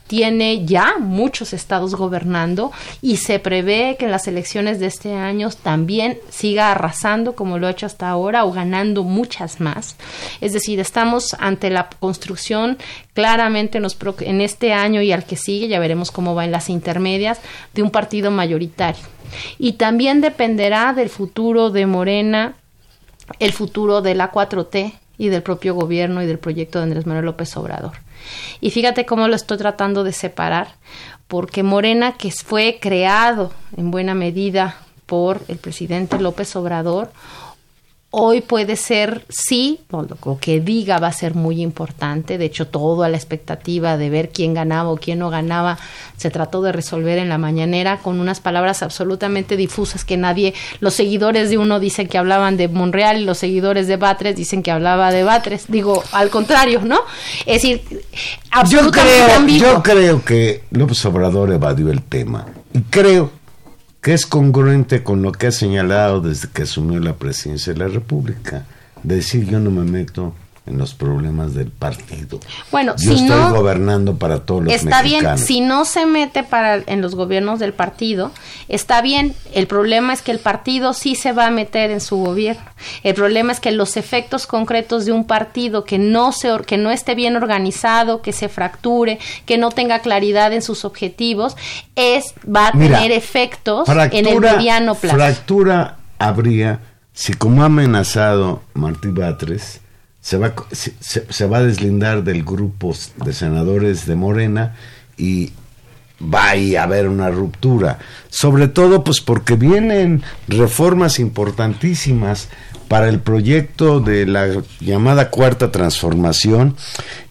tiene ya muchos estados gobernando y se prevé que en las elecciones de este año también siga arrasando como lo ha hecho hasta ahora o ganando muchas más. Es decir, estamos ante la construcción claramente en este año y al que sigue, ya veremos cómo va en las intermedias, de un partido mayoritario. Y también dependerá del futuro de Morena el futuro de la 4T y del propio gobierno y del proyecto de Andrés Manuel López Obrador. Y fíjate cómo lo estoy tratando de separar, porque Morena, que fue creado en buena medida por el presidente López Obrador, Hoy puede ser, sí, lo que diga va a ser muy importante. De hecho, toda la expectativa de ver quién ganaba o quién no ganaba se trató de resolver en la mañanera con unas palabras absolutamente difusas que nadie, los seguidores de uno dicen que hablaban de Monreal y los seguidores de Batres dicen que hablaba de Batres. Digo, al contrario, ¿no? Es decir, absolutamente yo creo, Yo creo que López Obrador evadió el tema. Y creo que es congruente con lo que ha señalado desde que asumió la presidencia de la República. decir, yo no me meto en los problemas del partido. Bueno, Yo estoy gobernando para todos los está bien, si no se mete para en los gobiernos del partido, está bien. El problema es que el partido sí se va a meter en su gobierno. El problema es que los efectos concretos de un partido que no se que no esté bien organizado, que se fracture, que no tenga claridad en sus objetivos, es va a tener efectos en el mediano plazo. Fractura habría si como ha amenazado Martí Batres se va, se, va a deslindar del grupo de senadores de Morena y va a haber una ruptura. Sobre todo, pues porque vienen reformas importantísimas para el proyecto de la llamada cuarta transformación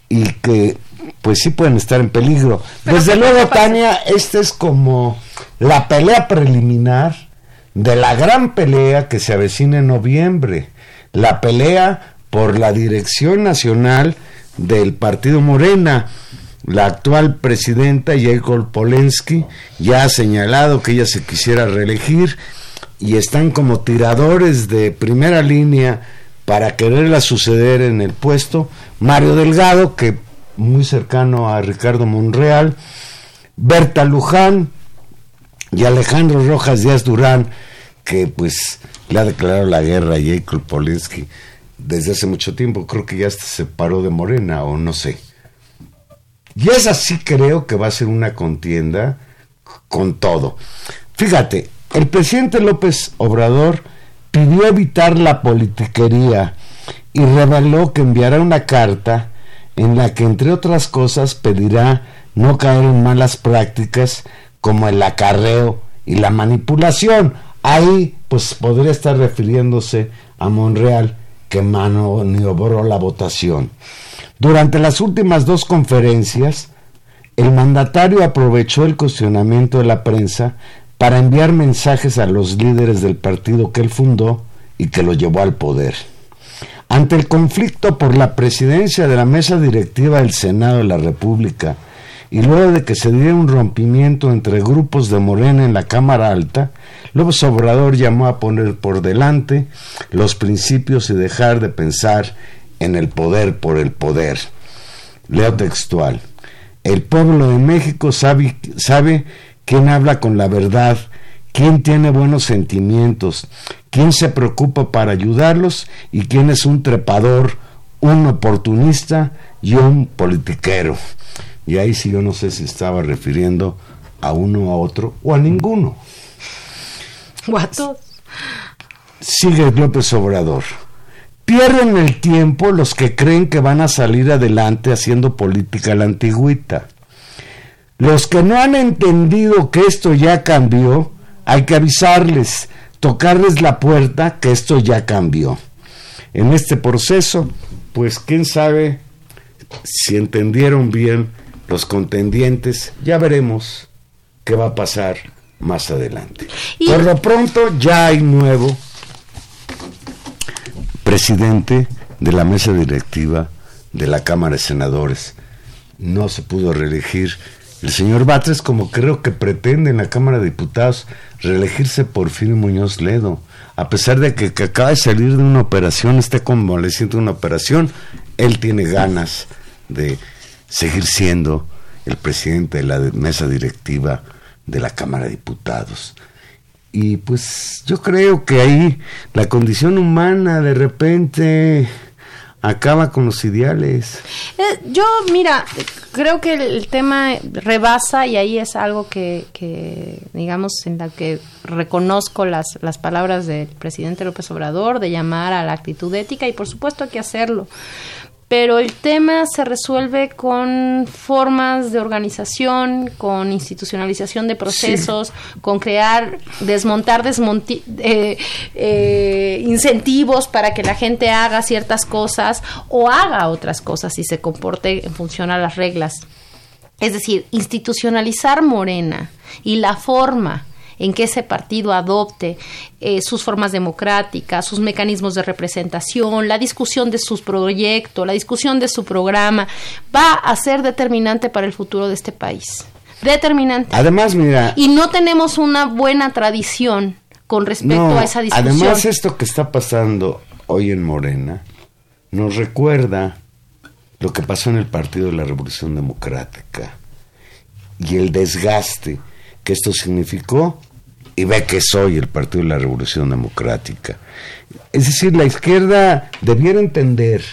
y que pues sí pueden estar en peligro. Desde luego, Tania, esta es como la pelea preliminar de la gran pelea que se avecina en noviembre. La pelea por la dirección nacional del partido Morena. La actual presidenta, Jacob Polensky, ya ha señalado que ella se quisiera reelegir y están como tiradores de primera línea para quererla suceder en el puesto, Mario Delgado, que muy cercano a Ricardo Monreal, Berta Luján y Alejandro Rojas Díaz Durán, que pues le ha declarado la guerra a Jacob Polinsky desde hace mucho tiempo, creo que ya se separó de Morena o no sé. Y esa sí creo que va a ser una contienda con todo. Fíjate, el presidente López Obrador pidió evitar la politiquería y reveló que enviará una carta en la que, entre otras cosas, pedirá no caer en malas prácticas como el acarreo y la manipulación. Ahí, pues, podría estar refiriéndose a Monreal, que maniobró la votación. Durante las últimas dos conferencias, el mandatario aprovechó el cuestionamiento de la prensa para enviar mensajes a los líderes del partido que él fundó y que lo llevó al poder. Ante el conflicto por la presidencia de la mesa directiva del Senado de la República y luego de que se diera un rompimiento entre grupos de Morena en la Cámara Alta, López Obrador llamó a poner por delante los principios y dejar de pensar en el poder por el poder. Leo textual. El pueblo de México sabe, sabe quién habla con la verdad, quién tiene buenos sentimientos, quién se preocupa para ayudarlos y quién es un trepador, un oportunista y un politiquero. Y ahí sí yo no sé si estaba refiriendo a uno a otro o a ninguno. Todos. Sigue López Obrador. Pierden el tiempo los que creen que van a salir adelante haciendo política la antigüita. Los que no han entendido que esto ya cambió, hay que avisarles, tocarles la puerta que esto ya cambió. En este proceso, pues quién sabe si entendieron bien los contendientes, ya veremos qué va a pasar más adelante. Por lo pronto ya hay nuevo presidente de la mesa directiva de la Cámara de Senadores. No se pudo reelegir el señor Batres, como creo que pretende en la Cámara de Diputados reelegirse por fin Muñoz Ledo. A pesar de que, que, acaba de salir de una operación, está convaleciente de una operación, él tiene ganas de seguir siendo el presidente de la mesa directiva de la Cámara de Diputados. Y pues yo creo que ahí la condición humana de repente acaba con los ideales. Eh, yo, mira, creo que el, tema rebasa y ahí es algo que, que, digamos, en la que reconozco las, las palabras del presidente López Obrador de llamar a la actitud ética y por supuesto hay que hacerlo pero el tema se resuelve con formas de organización, con institucionalización de procesos, con crear, desmontar eh, eh, incentivos para que la gente haga ciertas cosas o haga otras cosas y se comporte en función a las reglas. Es decir, institucionalizar Morena y la forma en que ese partido adopte eh, sus formas democráticas, sus mecanismos de representación, la discusión de sus proyectos, la discusión de su programa, va a ser determinante para el futuro de este país. Determinante. Además, mira. Y no tenemos una buena tradición con respecto a esa discusión. Además, esto que está pasando hoy en Morena nos recuerda lo que pasó en el Partido de la Revolución Democrática y el desgaste que esto significó y ve que soy el Partido de la Revolución Democrática. Es decir, la izquierda debiera entender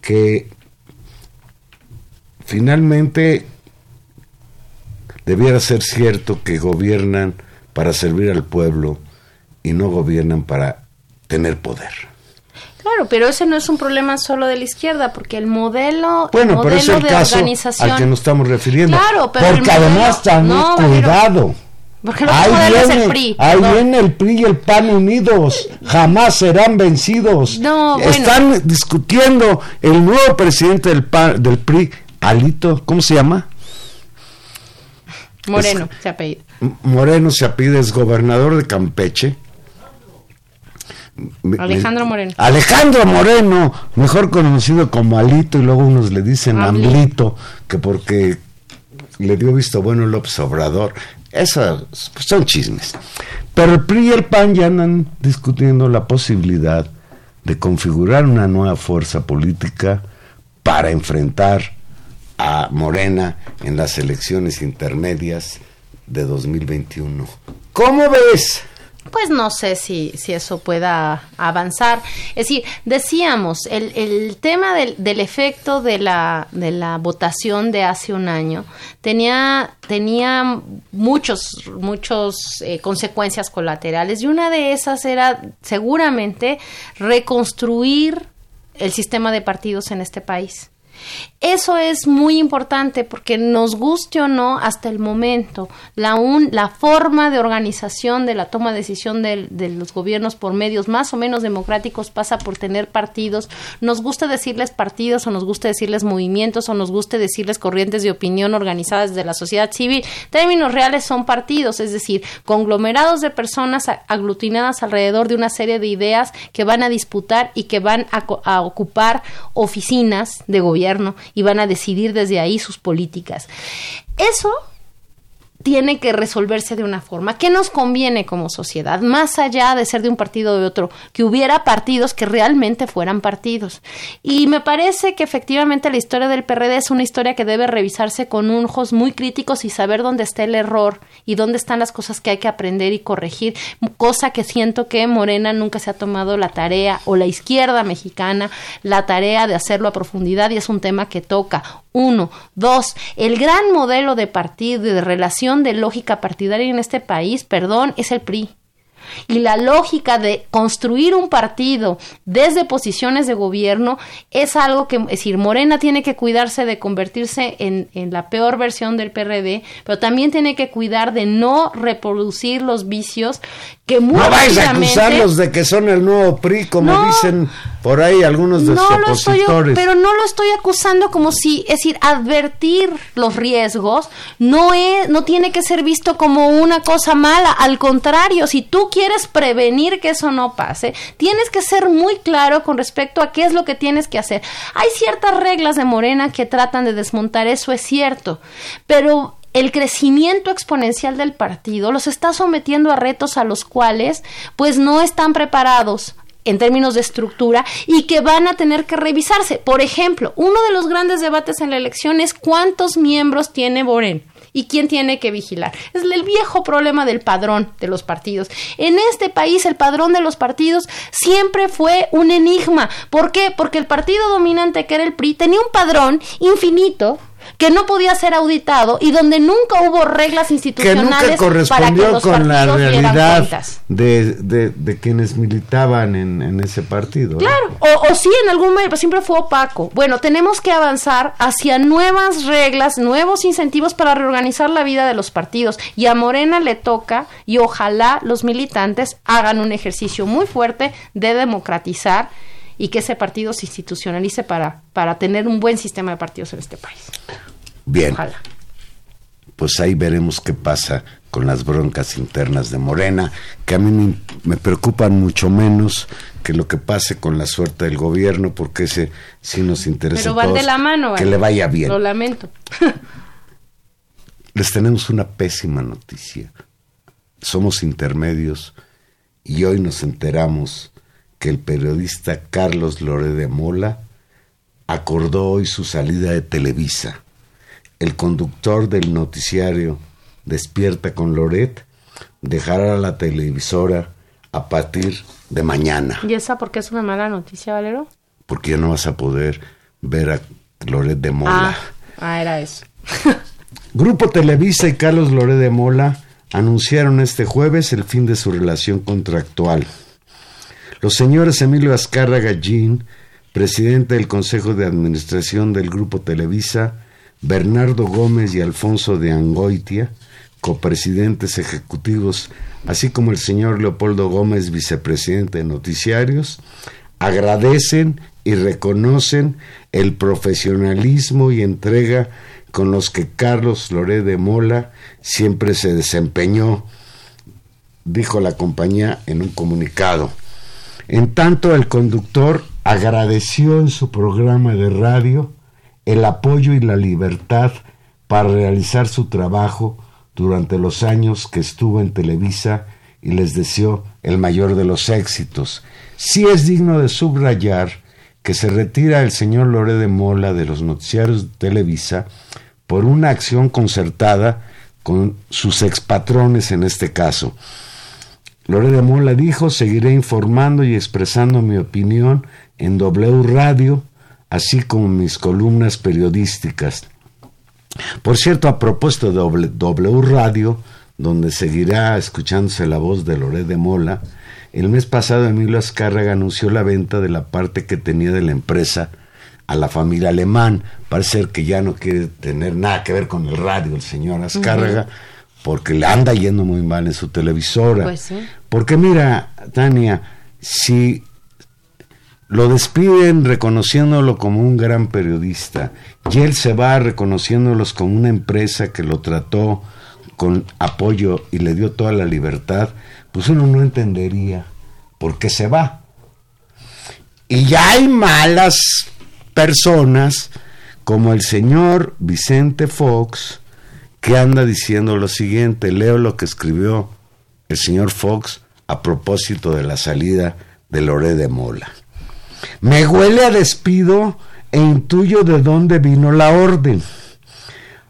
que finalmente debiera ser cierto que gobiernan para servir al pueblo y no gobiernan para tener poder. Claro, pero ese no es un problema solo de la izquierda, porque el modelo, bueno, el pero es el de caso organización. al que nos estamos refiriendo. Claro, pero porque el modelo- además también no, cuidado. Porque Ahí modelo es viene, el PRI. ahí viene el PRI y el PAN unidos, jamás serán vencidos. No, bueno. Están discutiendo el nuevo presidente del, PAN, del PRI, Alito, ¿cómo se llama? Moreno, se apellida. Moreno se apide, es gobernador de Campeche. Alejandro Moreno. Alejandro Moreno, mejor conocido como Alito, y luego unos le dicen Amli. Amlito, que porque le dio visto bueno López Obrador. Eso son chismes. Pero el PRI y el PAN ya andan discutiendo la posibilidad de configurar una nueva fuerza política para enfrentar a Morena en las elecciones intermedias de 2021. ¿Cómo ves? Pues no sé si, si eso pueda avanzar. Es decir, decíamos, el, el tema del, del, efecto de la, de la votación de hace un año tenía, tenía muchos, muchos eh, consecuencias colaterales y una de esas era seguramente reconstruir el sistema de partidos en este país. Eso es muy importante porque nos guste o no, hasta el momento, la, un, la forma de organización de la toma de decisión de, los gobiernos por medios más o menos democráticos pasa por tener partidos. Nos gusta decirles partidos o nos gusta decirles movimientos o nos gusta decirles corrientes de opinión organizadas de la sociedad civil. Términos reales son partidos, es decir, conglomerados de personas aglutinadas alrededor de una serie de ideas que van a disputar y que van a ocupar oficinas de gobierno y van a decidir desde ahí sus políticas. Eso tiene que resolverse de una forma. ¿Qué nos conviene como sociedad? Más allá de ser de un partido o de otro, que hubiera partidos que realmente fueran partidos. Y me parece que efectivamente la historia del PRD es una historia que debe revisarse con ojos muy críticos y saber dónde está el error y dónde están las cosas que hay que aprender y corregir, cosa que siento que Morena nunca se ha tomado la tarea o la izquierda mexicana la tarea de hacerlo a profundidad y es un tema que toca. Uno, dos, el gran modelo de partido y de relación de lógica partidaria en este país, perdón, es el PRI. Y la lógica de construir un partido desde posiciones de gobierno es algo que, es decir, Morena tiene que cuidarse de convertirse en, en la peor versión del PRD, pero también tiene que cuidar de no reproducir los vicios que muy No vais a acusarlos de que son el nuevo PRI, como No. dicen por ahí algunos de no sus lo estoy, opositores. pero no lo estoy acusando como si, es decir, advertir los riesgos no es, no tiene que ser visto como una cosa mala. Al contrario, si tú quieres prevenir que eso no pase, tienes que ser muy claro con respecto a qué es lo que tienes que hacer. Hay ciertas reglas de Morena que tratan de desmontar eso, es cierto, pero el crecimiento exponencial del partido los está sometiendo a retos a los cuales pues no están preparados en términos de estructura y que van a tener que revisarse. Por ejemplo, uno de los grandes debates en la elección es cuántos miembros tiene Borén y quién tiene que vigilar. Es el viejo problema del padrón de los partidos. En este país el padrón de los partidos siempre fue un enigma. ¿Por qué? Porque el partido dominante que era el PRI tenía un padrón infinito que no podía ser auditado y donde nunca hubo reglas que institucionales nunca para que correspondió los con la realidad de, de, de quienes militaban en, en ese partido. Claro, o, o sí, en algún momento, pero siempre fue opaco. Bueno, tenemos que avanzar hacia nuevas reglas, nuevos incentivos para reorganizar la vida de los partidos. Y a Morena le toca, y ojalá los militantes hagan un ejercicio muy fuerte de democratizar y que ese partido se institucionalice para, para tener un buen sistema de partidos en este país. Bien, Ojalá. pues ahí veremos qué pasa con las broncas internas de Morena, que a mí me, preocupan mucho menos que lo que pase con la suerte del gobierno, porque ese sí nos interesa. Pero van de la mano. Que le vaya bien. Lo lamento. Les tenemos una pésima noticia. Somos intermedios y hoy nos enteramos que el periodista Carlos Loré de Mola acordó hoy su salida de Televisa. El conductor del noticiario Despierta con Loret dejará la televisora a partir de mañana, ¿Y esa porque es una mala noticia, Valero? porque ya no vas a poder ver a Loret de Mola. Ah, ah, era eso. *laughs* Grupo Televisa y Carlos Loré de Mola anunciaron este jueves el fin de su relación contractual. Los señores Emilio Azcárraga Gallín, presidente del Consejo de Administración del Grupo Televisa, Bernardo Gómez y Alfonso de Angoitia, copresidentes ejecutivos, así como el señor Leopoldo Gómez, vicepresidente de Noticiarios, agradecen y reconocen el profesionalismo y entrega con los que Carlos Loré de Mola siempre se desempeñó, dijo la compañía en un comunicado. En tanto, el conductor agradeció en su programa de radio el apoyo y la libertad para realizar su trabajo durante los años que estuvo en Televisa y les deseo el mayor de los éxitos. Sí es digno de subrayar que se retira el señor Loré de Mola de los noticiarios de Televisa por una acción concertada con sus expatrones en este caso. Loré de Mola dijo, seguiré informando y expresando mi opinión en W Radio, así como mis columnas periodísticas. Por cierto, a propósito de W Radio, donde seguirá escuchándose la voz de Loré de Mola, el mes pasado Emilio Azcárraga anunció la venta de la parte que tenía de la empresa a la familia alemán. Parece que ya no quiere tener nada que ver con el radio el señor Azcárraga, porque le anda yendo muy mal en su televisora. Pues porque mira, Tania, si lo despiden reconociéndolo como un gran periodista y él se va reconociéndolos como una empresa que lo trató con apoyo y le dio toda la libertad, pues uno no entendería por qué se va. Y ya hay malas personas como el señor Vicente Fox, que anda diciendo lo siguiente, leo lo que escribió el señor Fox a propósito de la salida de Loré de Mola. Me huele a despido e intuyo de dónde vino la orden.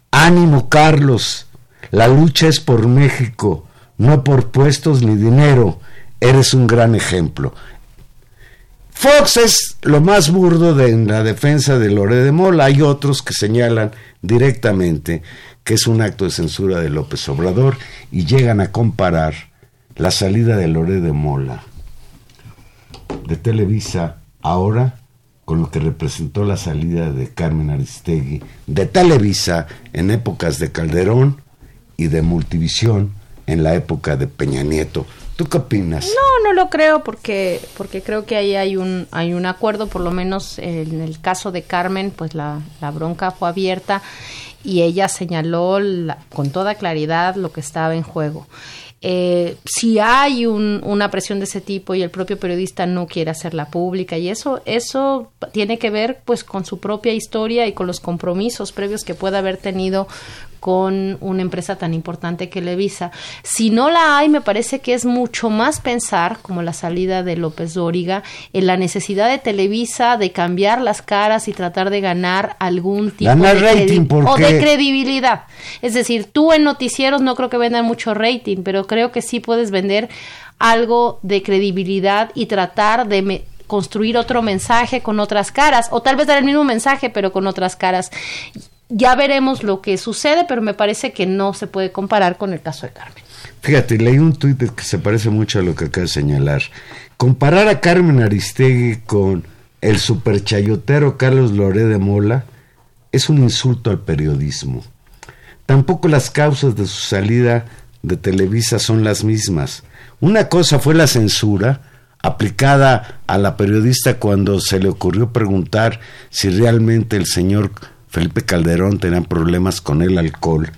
Ánimo, Carlos. La lucha es por México, no por puestos ni dinero. Eres un gran ejemplo. Fox es lo más burdo de, en la defensa de Loré de Mola. Hay otros que señalan directamente que es un acto de censura de López Obrador y llegan a comparar la salida de Loré de Mola de Televisa ahora con lo que representó la salida de Carmen Aristegui de Televisa en épocas de Calderón y de Multivisión en la época de Peña Nieto. ¿Tú qué opinas? No, no lo creo porque porque creo que ahí hay un hay un acuerdo, por lo menos en el caso de Carmen, pues la, la bronca fue abierta y ella señaló la- con toda claridad lo que estaba en juego. Eh, si hay un- una presión de ese tipo y el propio periodista no quiere hacerla pública y eso eso tiene que ver pues con su propia historia y con los compromisos previos que pueda haber tenido con una empresa tan importante que Levisa. Si no la hay, me parece que es mucho más pensar, como la salida de López Dóriga, en la necesidad de Televisa de cambiar las caras y tratar de ganar algún tipo Ganar de, rating, credi- ¿por o de credibilidad. Es decir, tú en noticieros no creo que vendan mucho rating, pero creo que sí puedes vender algo de credibilidad y tratar de me- construir otro mensaje con otras caras, o tal vez dar el mismo mensaje, pero con otras caras. Ya veremos lo que sucede, pero me parece que no se puede comparar con el caso de Carmen. Fíjate, leí un tuit que se parece mucho a lo que acaba de señalar. Comparar a Carmen Aristegui con el superchayotero Carlos Loré de Mola es un insulto al periodismo. Tampoco las causas de su salida de Televisa son las mismas. Una cosa fue la censura aplicada a la periodista cuando se le ocurrió preguntar si realmente el señor Felipe Calderón tenía problemas con el alcohol.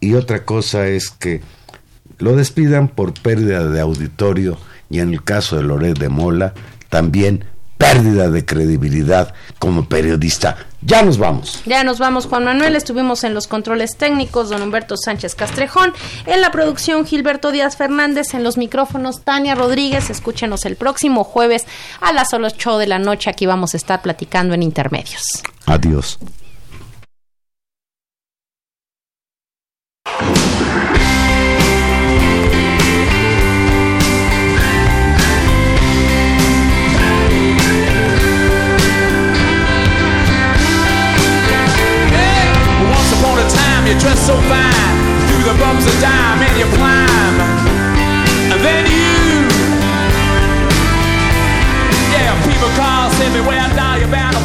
Y otra cosa es que lo despidan por pérdida de auditorio y en el caso de Loret de Mola también pérdida de credibilidad como periodista. Ya nos vamos. Ya nos vamos, Juan Manuel. Estuvimos en los controles técnicos, don Humberto Sánchez Castrejón. En la producción, Gilberto Díaz Fernández. En los micrófonos, Tania Rodríguez. Escúchenos el próximo jueves a las 8 de la noche. Aquí vamos a estar platicando en intermedios. Adiós. You so fine. Through the bumps of dime and you climb. And then you. Yeah, people call, say me where now you're bound